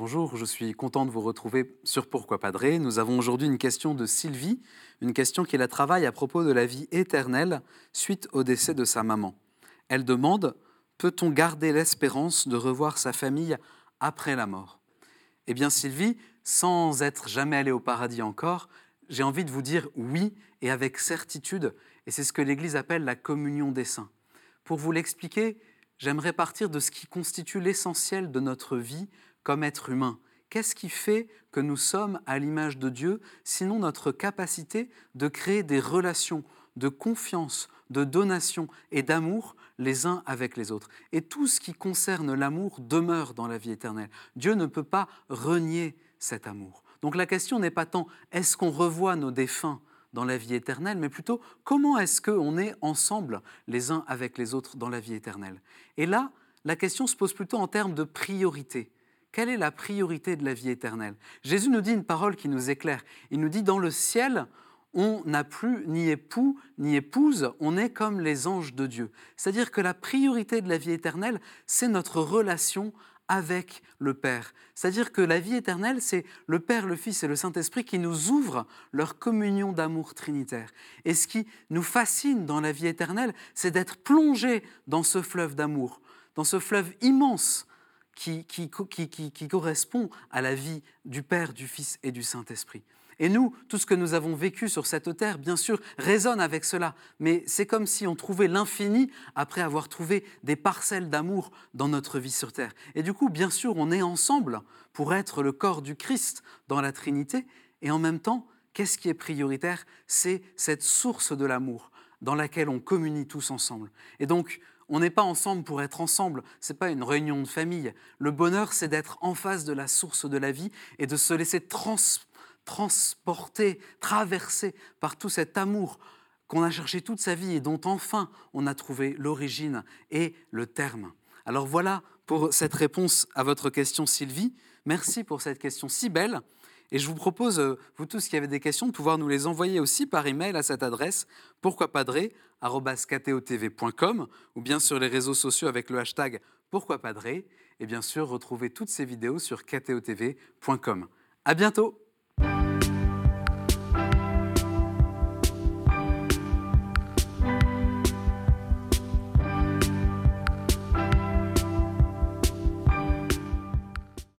Bonjour, je suis content de vous retrouver sur Pourquoi Padré. Nous avons aujourd'hui une question de Sylvie, une question qui la travaille à propos de la vie éternelle suite au décès de sa maman. Elle demande Peut-on garder l'espérance de revoir sa famille après la mort? Eh bien, Sylvie, sans être jamais allée au paradis encore, j'ai envie de vous dire oui et avec certitude, et c'est ce que l'Église appelle la communion des saints. Pour vous l'expliquer, j'aimerais partir de ce qui constitue l'essentiel de notre vie comme être humain. Qu'est-ce qui fait que nous sommes à l'image de Dieu, sinon notre capacité de créer des relations de confiance, de donation et d'amour les uns avec les autres? Et tout ce qui concerne l'amour demeure dans la vie éternelle. Dieu ne peut pas renier cet amour. Donc la question n'est pas tant est-ce qu'on revoit nos défunts dans la vie éternelle, mais plutôt comment est-ce qu'on est ensemble les uns avec les autres dans la vie éternelle? Et là, la question se pose plutôt en termes de priorité. Quelle est la priorité de la vie éternelle? Jésus nous dit une parole qui nous éclaire. Il nous dit, dans le ciel, on n'a plus ni époux ni épouse, on est comme les anges de Dieu. C'est-à-dire que la priorité de la vie éternelle, c'est notre relation avec le Père. C'est-à-dire que la vie éternelle, c'est le Père, le Fils et le Saint-Esprit qui nous ouvrent leur communion d'amour trinitaire. Et ce qui nous fascine dans la vie éternelle, c'est d'être plongé dans ce fleuve d'amour, dans ce fleuve immense qui, qui, qui, correspond à la vie du Père, du Fils et du Saint-Esprit. Et nous, tout ce que nous avons vécu sur cette terre, bien sûr, résonne avec cela. Mais c'est comme si on trouvait l'infini après avoir trouvé des parcelles d'amour dans notre vie sur terre. Et du coup, bien sûr, on est ensemble pour être le corps du Christ dans la Trinité. Et en même temps, qu'est-ce qui est prioritaire? C'est cette source de l'amour dans laquelle on communie tous ensemble. Et donc, on n'est pas ensemble pour être ensemble, ce n'est pas une réunion de famille. Le bonheur, c'est d'être en face de la source de la vie et de se laisser transporter traversé par tout cet amour qu'on a cherché toute sa vie et dont enfin on a trouvé l'origine et le terme. Alors voilà pour cette réponse à votre question Sylvie. Merci pour cette question si belle. Et je vous propose, euh, vous tous qui avez des questions, de pouvoir nous les envoyer aussi par email à cette adresse pourquoipadré.com ou bien sur les réseaux sociaux avec le hashtag pourquoipadré. Et bien sûr, retrouvez toutes ces vidéos sur ktotv.com. À bientôt!